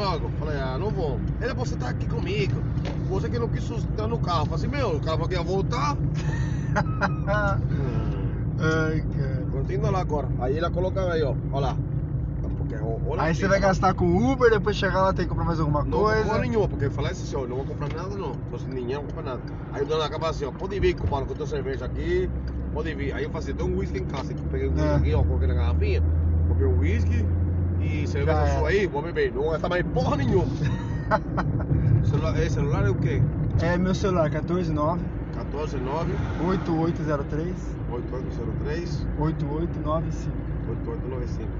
logo. Falei, ah, não vou. Ele, você tá aqui comigo. Você que não quis sustentar no carro. Falei assim, meu, o que ia voltar. Ai, cara. Continua lá agora. Aí ele coloca aí, ó. Olha lá. Ó, olha Aí aqui, você vai tá? gastar com Uber, depois chegar lá tem que comprar mais alguma Não coisa. comprar nenhuma, porque eu falei assim, ó, não vou comprar nada não. Tô sem dinheiro, não vou comprar nada. Aí o dono acaba assim, ó, pode vir, compadre, com a tua cerveja aqui, pode vir. Aí eu falei assim, tem um whisky em casa, aqui, peguei whisky É. aqui, ó, coloquei na garrafinha, comprei um whisky cerveja Já sua aí, vou beber. Não vou gastar mais porra nenhuma. celular, esse celular é o quê? É meu celular, 149 149 8803 8803 8895. 8895.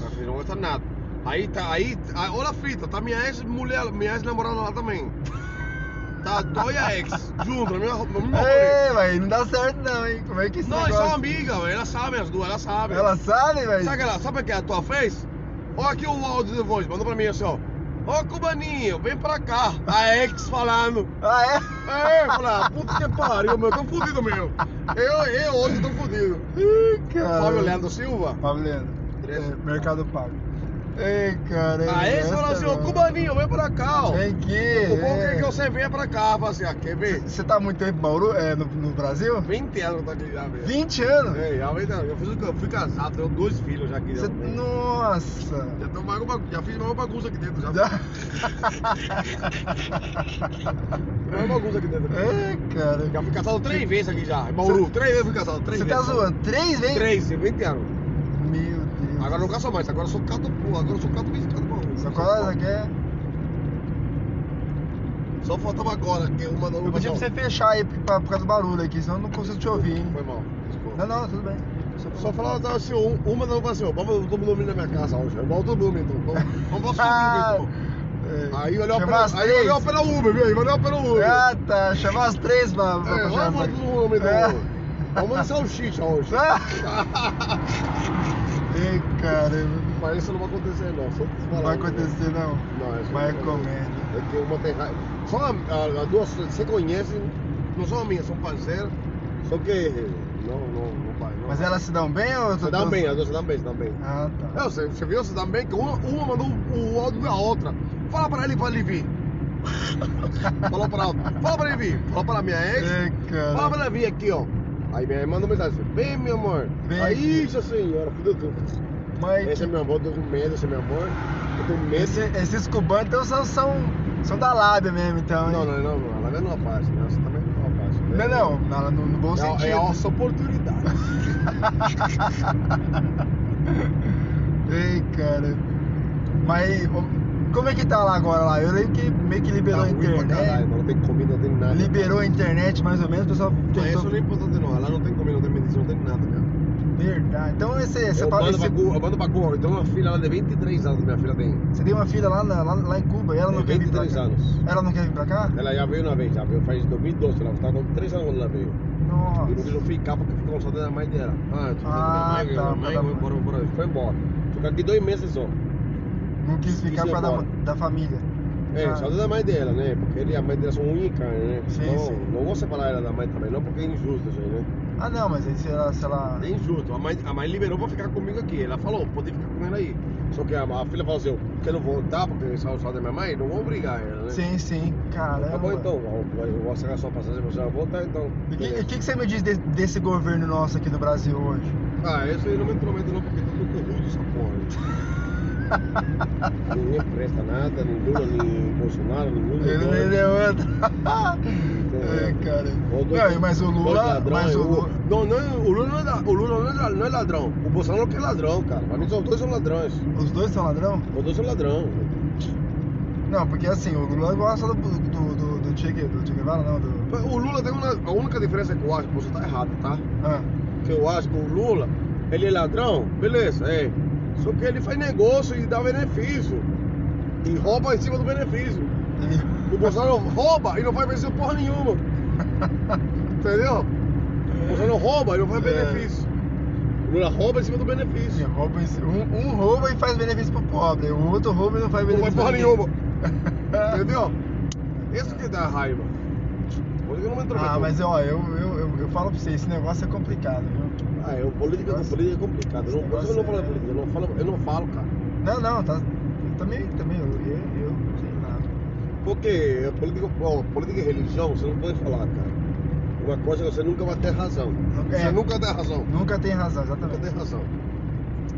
Tá, filho, Não vou gastar nada. Aí tá, aí, aí, olha a fita, tá minha ex-mulher, minha ex-namorada lá também. Tá, tô e a ex, junto, na mesma. Ei, velho, não dá certo não, hein? Como é que esse Não, eles são negócio... amigas, velho. Elas sabem as duas, elas sabem. Ela sabe, velho? Sabe, ela, sabe o que a tua fez? Olha aqui o áudio de voz, mandou pra mim assim, ó. Ô Cubaninho, vem pra cá. A ex falando. Ah, é? É, falei, puta que pariu, meu, tô fudido, meu. Eu, eu hoje tô fudido. Ih, cara. Fábio Leandro Silva. Fábio Leandro. É, Mercado Pago. Ei, cara. A ex essa falou assim, ô. Cubaninho, vem pra cá, ó. Vem aqui. O bom é. é que você venha pra cá. Falei assim, ah, quer ver? Você tá há muito tempo em Bauru, é, no, no Brasil? 20 anos que eu tô aqui já, velho. 20 anos? É, já, vem, eu, fiz, eu fui casado, tenho dois filhos já aqui. Você- já. Nossa. Já, tô mais uma- já fiz mais uma bagunça aqui dentro, já. Já- Mais uma bagunça aqui dentro. É, cara. Já fui casado três vezes aqui já. Em Bauru, três vezes fui casado, três Você vezes. tá zoando? Três vezes? Três, em 20 anos. Agora não caço mais, agora eu sou cato, pô, agora eu sou cato visitado Bauru. Só qual é que é? Só faltava agora, que uma da Eu pedi pra você fechar aí por, por causa do barulho aqui, senão eu não consigo te ouvir, hein? Foi mal, desculpa. Não, não, tudo bem. Só tava assim, um- uma não falou assim, ó, vamos todo mundo na minha casa hoje. Igual todo mundo, então. Vamos, vamos pra subir, então. É. Aí olhou pela, aí olhou pela Uber, viu? Aí olhou pela Uber. Ah, tá. Chamar as três pra, pra, É, pra vamos todo mundo É. então. Vamos de salsicha hoje. Ei, caramba. Mas isso não vai acontecer, não. Só Não vai né? acontecer, não. Não, isso Vai não comendo. É que uma tem raiva. Só as duas se conhecem, não são amigas, são parceiras. Só que não, não, não vai. Não Mas elas se dão bem ou... se dão bem, as duas se dão bem, se dão bem. Ah, É, tá. você, você viu, se dão bem, que uma, uma mandou o áudio da outra. Fala pra ele pra ele vir. Falou pra ela, fala pra ele vir. Falou pra minha ex, Ei, fala cara. pra ela vir aqui, ó. Aí minha mãe mandou mensagem assim, vem meu amor. Vem Aí, isso senhora, filho do Mas Esse é meu amor, eu tô com medo, esse é meu amor. Eu tenho medo. esse, esses cubanos então, são, são, são da lábia mesmo, então. Não, hein? não, não, não, ela não é uma parte, né? Você também não é parte. Não, não, não, no, no bom É, sentido. é a nossa oportunidade. Ei, cara. Mas como é que tá lá agora lá? Eu lembro que meio que liberou Tá a internet. caralho, não tem comida, não tem nada. Liberou a internet mais ou menos, o pessoal Não, tentou. isso não é importante não. Lá não tem comida, não tem medicina, não tem nada, cara. Verdade. Então esse, esse, eu, mando esse- pra Cuba, eu mando pra Cuba. Então uma filha lá de 23 anos, minha filha tem. você tem uma filha lá, na- lá, lá em Cuba e ela não Tem quer vir pra 23 cá? anos. Ela não quer vir pra cá? Ela já veio uma vez, já veio faz 2012, ela estava com 3 anos quando ela veio. E não quis Nossa. ficar porque ficou com saudade da mãe dela. Ah, eu tô Ah, da tá, minha mãe, pra minha mãe. Ficou aqui dois meses só. Não quis ficar pra da, da família. É, Ah. saudade da mãe dela, né? Porque ele a mãe dela são unha e carne, né? Sim, então, sim. não vou separar ela da mãe também, não, porque é injusto isso aí, né? Ah não, mas aí se ela. Se ela... É injusto. A mãe, a mãe liberou pra ficar comigo aqui. Ela falou, pode ficar com ela aí. Só que a, a filha falou assim, eu quero voltar porque eu saudade da minha mãe, não vou obrigar ela, né? Sim, sim. Caramba. Tá bom então, eu vou sacar sua passagem, você vai voltar então. E o que, que, que você me diz de- desse governo nosso aqui do Brasil hoje? Ah, esse aí não me intromete não, porque tá tudo corrupto essa porra. Ninguém presta nada, nem Lula, nem Bolsonaro, nem Lula. Ele nem deu outra. é, cara. Não, mas o Lula. ladrões, Mas o Lula. Não, não, o Lula não é, o Lula não é, não é ladrão. O Bolsonaro que é ladrão, cara. Pra mim, os dois são ladrões. Os dois são ladrão? Os dois são ladrão. Não, porque assim, o Lula gosta do, do, do, do Che, do che Guevara, não, do. O Lula tem uma. A única diferença que eu acho que você tá errado, tá? Ah, Que eu acho que o Lula, ele é ladrão, beleza, é. Só que ele faz negócio e dá benefício. E rouba em cima do benefício. ele. O Bolsonaro rouba e não faz benefício porra nenhuma. Entendeu? O Bolsonaro rouba e não faz É. benefício. O Lula rouba em cima do benefício. rouba em si- um, um rouba e faz benefício pro pobre, o outro rouba e não faz Não benefício faz porra nenhuma. Entendeu? Isso que dá raiva. Por isso que eu não me. Ah, mas ó, eu, eu, eu, eu falo pra você, esse negócio é complicado, viu? Ah, eu, política, Nossa. política é complicado. Eu não, por isso que eu não falo política. Eu não falo, eu não falo, cara. Não, não, tá. também, também, eu, eu, eu não sei nada. Porque política, ó, política e religião, você não pode falar, cara. Uma coisa é que você nunca vai ter razão. Nunca- Você é. nunca tem razão. Nunca tem razão, Nunca exatamente. tem razão.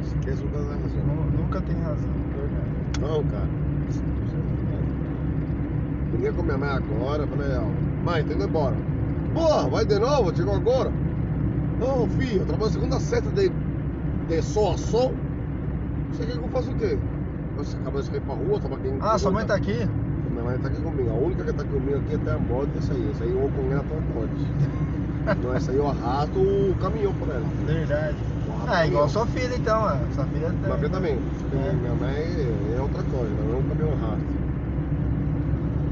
Esquece nunca tem razão. Nu- Nunca tem razão, verdade. Não, cara. É. Liguei com minha mãe agora, falei, ó, mãe, tô indo embora. Porra, vai de novo? Chegou agora? Não, filho, eu trabalho segunda a sexta de, de sol a sol. Você quer que eu faça o quê? Você acabou de sair pra rua, tava aqui em Ah, sua mãe tá aqui? Minha mãe tá aqui comigo. A única que tá comigo aqui até a morte é essa aí. Essa aí eu vou com ela até a morte. Não, essa aí eu arrasto o caminhão por ela. Verdade. Ah, igual caminhão. sua filha então, ó. Sua filha tá. Minha filha também. É. Minha mãe é outra coisa, mãe é um caminhão arrasto.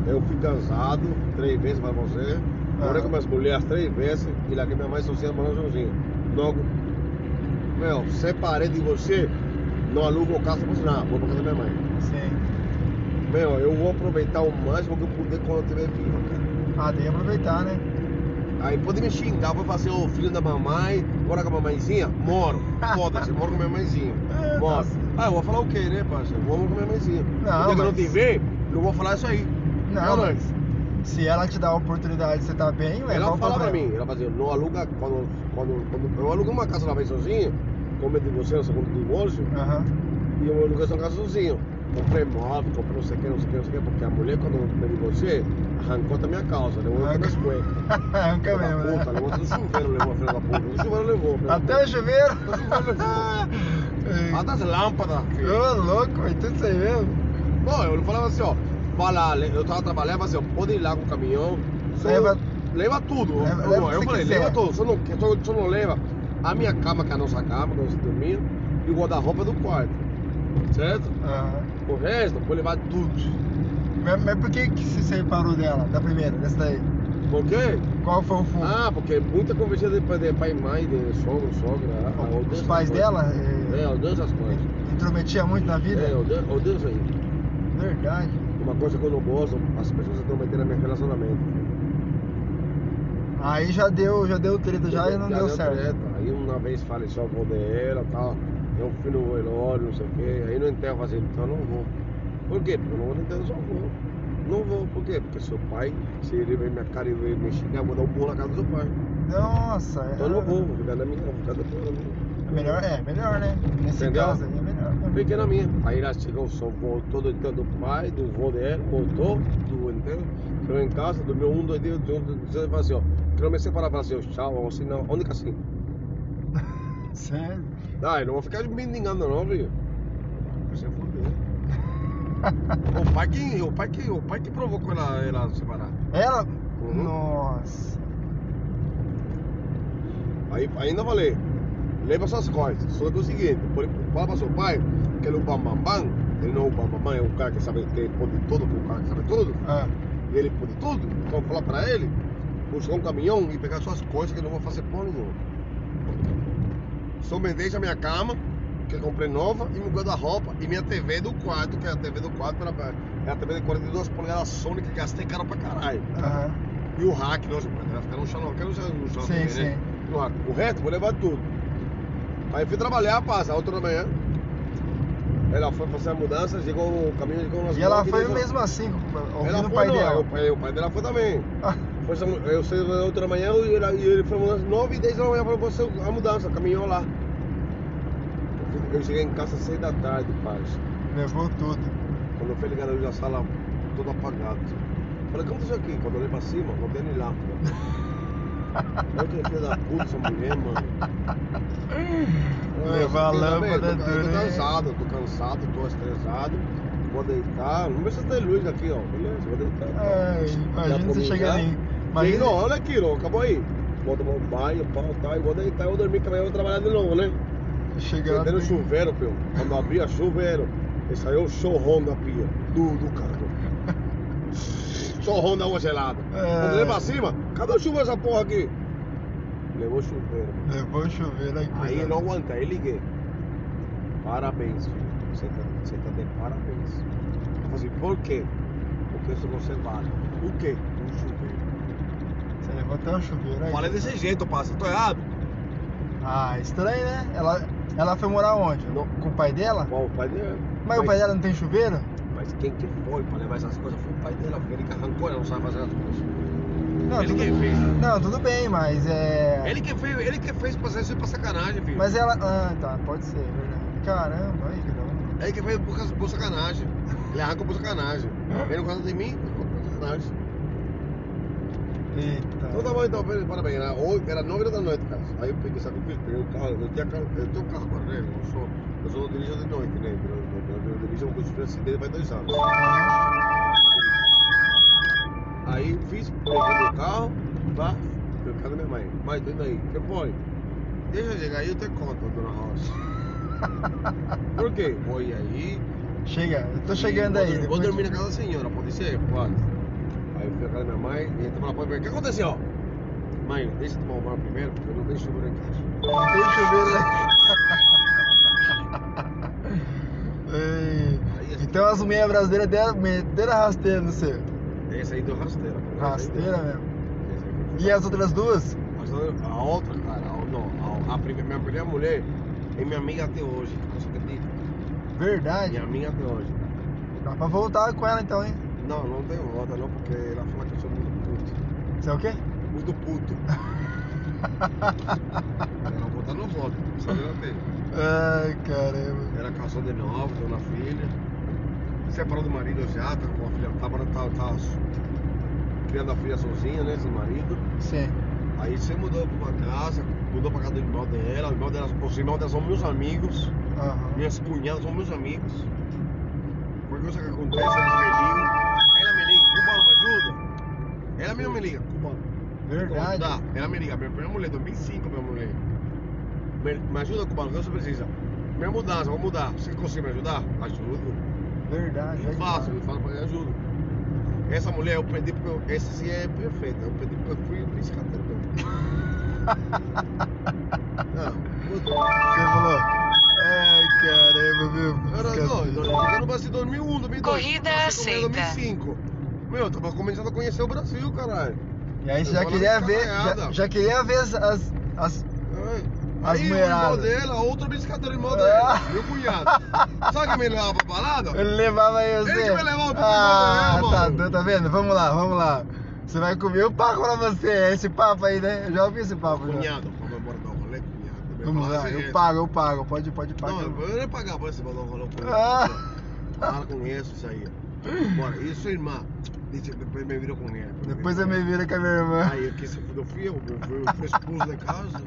Eu fui casado três vezes pra você. Morei com minhas mulheres três vezes e lá que minha mãe sozinha morando sozinha. Não, meu, separei de você, não alugo casa pra você, não, vou pra casa da minha mãe. Sim. Meu, eu vou aproveitar o máximo que eu puder quando eu estiver viva, cara. Ah, tem que aproveitar, né? Aí pode me xingar, vou fazer o filho da mamãe, mora com a mamãezinha? Moro. Foda-se, moro com a minha mãezinha. É, Moro. nossa. Ah, eu vou falar o quê, né, parceiro? Moro com a minha mãezinha. Não, O que eu não mas- te ver, eu vou falar isso aí. Não, Não, mas se ela te dá a oportunidade de você tá bem, ué, Ela qual o fala pra problema? mim, ela fazia, não aluga, quando, quando, quando eu aluguei uma casa uma vez sozinho, como eu divorciei no segundo divórcio, Aham. e eu aluguei essa casa sozinho. Comprei móvel, comprei não sei o que, não sei o que, não sei o que, porque a mulher, quando me divorciei, arrancou da minha calça, levou Arrancou. das cuecas. Arranca Filha da mesmo, né? puta, levou até do chuveiro, levou a filha da puta. Do chuveiro levou. filha da Até puta. o chuveiro? Até o chuveiro levou. Até as lâmpadas. filho. Ô, louco, é tudo isso aí mesmo? Bom, eu falava assim, ó, vai lá, eu tava trabalhando, assim, ó, pode ir lá com o caminhão. só- Leva- leva tudo. Leva- eu, leva eu você falei, quiser. leva tudo, só não, só, só não leva a minha cama, que é a nossa cama, que nós dormimos, e o guarda-roupa do quarto. Certo? Aham. O resto, pode levar tudo. Mas, mas por que, que se separou dela, da primeira, dessa daí? Por quê? Qual foi o fundo? Ah, porque muita conversa de, de pai e mãe, de sogro, sogra. odeio Os pais dela É, é, odeio essas coisas. intrometia muito na vida? É, odeio, odeio isso aí. Verdade. Uma coisa que eu não gosto, as pessoas se intrometerem no meu relacionamento. Aí já deu, já deu treta já e não deu certo. treta. Aí uma vez faleceu a avó dela e tal. Eu fui no velório, não sei o quê. Aí no enterro assim, então eu não vou. Por quê? Porque eu não vou no enterro seu avô. Não vou, por quê? Porque seu pai, se ele ver minha cara e ver me xingar, eu vou dar um burro na casa do seu pai. Nossa, é. Então eu não vou, vou ficar na minha, vou ficar na minha. Melhor, é, melhor, né? Nesse Entendeu? caso é melhor. Fiquei na minha. Aí lá chegou, só voltou do do pai, do vô dela, voltou do enterro, chegou em casa, dormiu um, dois dias, um, dois e falou assim, ó, quero me separar, falou assim, ó, tchau, assim, não, única assim. Sério? Ah, eu não vou ficar me mendigando não, viu? Você fudeu. o pai que. O pai que. O pai que provocou ela, ela separar. Ela? Uhum. Nossa. Aí ainda falei, leva suas coisas. Só que é o seguinte, por- fala para seu pai que ele é o bambambam, ele não é o bambambam, é o cara que sabe que pode tudo, que é o cara que sabe tudo, Ah, e ele pode tudo. Então fala para ele, buscar um caminhão e pegar suas coisas que eu não vou fazer porra nenhuma. Só me deixa minha cama, que eu comprei nova, e meu guarda-roupa, e minha TV do quarto, que é a TV do quarto, era, é a TV de 42 polegadas Sony, que gastei caro pra caralho. aham. E o rack, nossa, vai ficar no chão, não, quero chão no chão Sim, também, sim. né? No rack. O resto, vou levar tudo. Aí fui trabalhar, passa, outra da manhã. Ela foi fazer a mudança, chegou o caminho, chegou umas E ela foi horas. mesmo assim, ouvindo Ela o foi, pai não, dela. O pai, o pai dela foi também. Ah, Foi eu saí outra manhã e ele, ele foi às 9 e 10 da manhã para você a mudança, caminhou lá. Eu cheguei em casa às 6 da tarde, pai. levou tudo. Quando eu fui ligar a luz da sala, todo apagado. Falei, como tá isso aqui? Quando eu olhei pra cima, não tem nem lâmpada. Olha que filha da puta essa mulher, mano. Levar a lâmpada Eu tô, eu tô cansado, tô cansado, tô estressado. Vou deitar. Não precisa ter luz aqui, ó. Beleza, vou deitar. Ai, imagina Já você comi chegar ali. Imagina, não, olha aqui, ó, acabou aí. Vou tomar um banho, pau, tá, e vou deitar, eu vou dormir, que amanhã eu vou trabalhar de novo, né? chegar Sentei no ali. chuveiro, pio. Quando abria chuveiro, e saiu o chorrão da pia, do, do carro. Chorrão da água gelada. É. Quando eu olhei pra cima, cadê o chuveiro essa porra aqui? Levou o chuveiro. Levou o chuveiro aí. Aí coisa. eu não aguentei, aí liguei. Parabéns, filho. Você tá, você tá de parabéns. Eu falei assim, por quê? Porque isso você vale. O quê? Um chuveiro. Você levou até o chuveiro aí. Falei desse jeito, passa. Tô errado? Ah, estranho, né? Ela, ela foi morar onde? Não. Com o pai dela? Qual o pai dele? Mas o pai dela não tem chuveiro? Mas quem que foi pra levar essas coisas foi o pai dela, porque ele que arrancou, ela não sabe fazer as coisas. Não, ele tudo... que fez. não, tudo bem, mas é. Ele que fez, ele que fez pra isso pra sacanagem, filho. Mas ela. Ah, tá, pode ser, verdade. Caramba, aí cada um. Ele que fez por, por sacanagem. Ele arrancou por sacanagem. Ele não gosta de mim, por sacanagem. Eita. Então tá bom, então, parabéns. Era, oito- era 9 da noite, cara. Aí eu peguei, sabe o que eu fiz? Peguei o carro, eu tinha carro, eu tenho um carro agora, né? Eu sou, eu sou dirigente de noite, né? Eu, eu, eu, eu dirijo curso de acidente vai dois anos. Aí fiz, peguei meu carro, tá? Peguei o carro da minha mãe. Mãe, tô indo aí. Que foi? Deixa eu chegar aí, eu te conto, dona Rosa. Por quê? Ir aí. Chega, eu tô chegando vou, aí. Vou dormir na casa da senhora, pode ser? Pode. Eu fui na casa da minha mãe, e entrou na porta e falei, o que aconteceu? Mãe, deixa eu tomar um banho primeiro, porque eu não tenho chuveiro casa. Não tem chuveiro? Ei, Aí, assim, Então as mulheres brasileiras deram, meteram a rasteira no seu. Esse aí deu rasteira. Rasteira mesmo. E as outras duas? A outra, cara, não, a, a primeira, minha primeira mulher é minha amiga até hoje. Você acredita? Verdade. Minha amiga até hoje. Dá pra voltar com ela então, hein? Não, não tem volta não, porque ela fala que eu sou muito puto. Você é o quê? Muito puto. ela voltar não volta, sabe ela tem. Ai, caramba. Ela casou de novo, tem uma filha. Separou do marido já, tá com a filha, tá, tá, tá criando a filha sozinha, né, sem marido. Sim. Aí você mudou pra uma casa, mudou pra casa do irmão dela, o irmão dela, os irmãos dela são meus amigos, Aham. minhas cunhadas são meus amigos. Qualquer coisa que acontece, eles me ligam. Ela me liga, Cubano, me Ela mesmo me liga, Cubano. Verdade. Ela me liga, minha primeira mulher, 2005, minha mulher. Me, me ajuda, Cubano, o que você precisa? Minha mudança, vou mudar. Você consegue me ajudar? Ajudo. Verdade. E é faço, eu falo pra ele, ajudo. Essa mulher eu pedi porque eu, essa sim é perfeita. Eu pedi porque eu fui mesmo. Não, mudou. Você falou. Ai, caramba, meu. Era doido, eu no Brasil em 2001, 2002. Corrida aceita. 2005. Meu, eu tava começando a conhecer o Brasil, caralho. E aí você Eu já queria ver. Já, já queria ver as. as, as- É. As Aí o irmão mulheradas. dela, outro biscateiro irmão Ah. dela, meu cunhado. Sabe quem me levava pra balada? Ele levava aí você. Ele que me levava pro Ah, Brasil, tá, mano. tá vendo? Vamos lá, vamos lá. Você vai comer, eu pago pra você. É esse papo aí, né? Eu já ouvi esse papo. já. Cunhado, vamos embora dar um rolê, cunhado. Vamos lá, eu pago, eu pago. Pode, pode pagar. Não, eu não ia pagar pra você mandar um rolê com Ah. Para com isso, isso aí. Bora, sua irmã? Depois me virou com ela. Depois eu me vira com a minha irmã. Aí, aqui você fudeu fio, eu fui eu fui expulso da casa.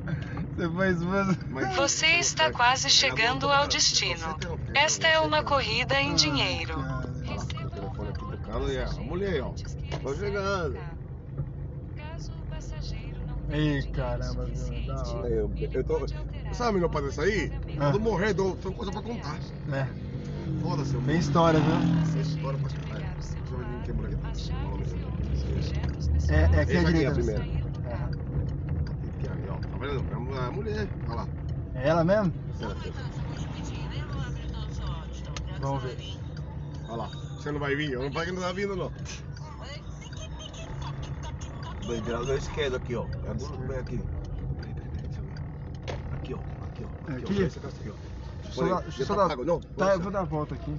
Depois, mas... Mas- Você está quase chegando ao destino. Esta é uma corrida em dinheiro. Ah, Receba O telefone aqui um tocando e a mulher, ó. Tô chegando. Caso o passageiro não Ei, tenha caramba, dinheiro meu. Eu, eu tô. Sabe melhor pra dessa aí? Ah. Quando morrer, dou, tem coisa pra contar. É, Foda-se, tem história, viu? Tem história pra caralho. É, é aqui à Esse aqui é a direita. É. Tá? É a mulher. Olha lá. É ela mesmo? Aqui. Vamos ver. Olha lá. Você não vai vir? Eu não falei que não tá vindo, não. Virar da esquerda aqui, ó. É do bem aqui. Peraí, peraí, peraí, deixa eu ver. Aqui, ó. Aqui, ó. Aqui? ó. Aqui, ó. Deixa eu só dar- deixa eu só dar- Não, Tá, eu vou dar a volta aqui.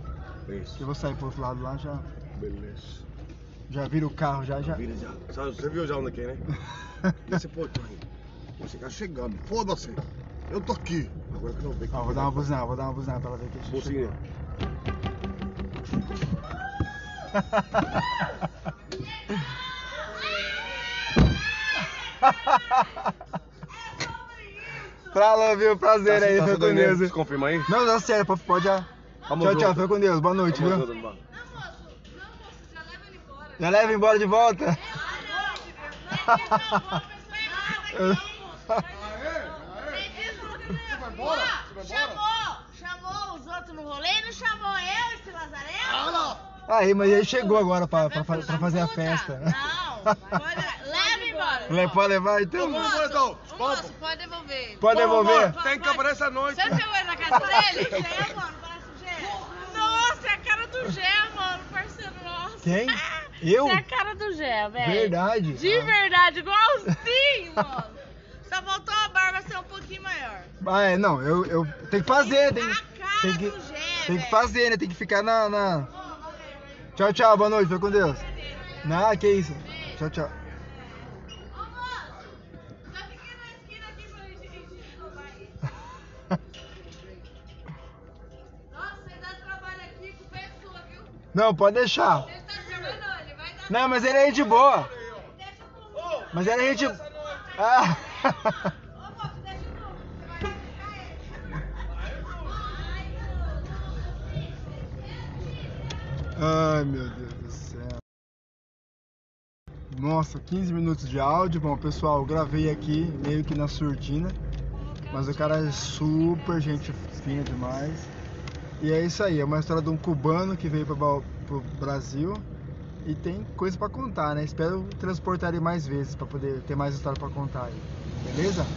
Isso. Eu vou sair pro outro lado lá, já, Beleza. Já vira o carro, já, já. Vira já. Você viu já onde aqui, né? Esse portão aí. Você tá chegando. Foda-se. Eu tô aqui. Agora que não vejo. Ó, vou dar uma buzinada, vou dar uma buzinada pra ela ver que a gente Buzinha. Falou, viu? Prazer aí, foi com Deus. Você confirma aí? Não, dá certo, pode- já. Tchau, tchau, foi com Deus. Boa noite, Vamos viu? Já leva embora de volta. Chamou, chamou os outros no rolê e não chamou eu, esse lazarento? Aí, mas ele chegou agora pra, pra, pra fazer a festa. Não, pode, leva embora. Le- Pode levar então? Vamos, então. Moço, pode devolver. Pode devolver? Tem câmera essa noite. Você pegou ele na casa dele? Gé, mano, parece o Gé. Nossa, é a cara do Gé, mano, parceiro nosso. Quem? Eu? Você é a cara do Gé, velho. Verdade. De Ah. verdade, igualzinho, mano. Só faltou a barba ser um pouquinho maior. Ah, é, não, eu, eu tenho que fazer, tem, A cara tem que, do Gé, tem Tem que fazer, né? Tem que ficar na, na... Tchau, tchau, boa noite, fica com Deus. Não, que isso. Tchau, tchau. Ô, moço, já fiquei na esquina aqui pra gente roubar aí. Nossa, você dá trabalho aqui com pessoa, viu? Não, pode deixar. Não, mas ele é gente boa. Mas ele é gente... Ah. Ô, moço, deixa comigo. Você vai ficar ele. Ai, meu Deus do céu. Nossa, 15 minutos de áudio. Bom, pessoal, eu gravei aqui meio que na surdina. Mas o cara é super gente fina demais. E é isso aí, é uma história de um cubano que veio para o Brasil e tem coisa para contar, né? Espero transportar ele mais vezes para poder ter mais história para contar aí. Beleza?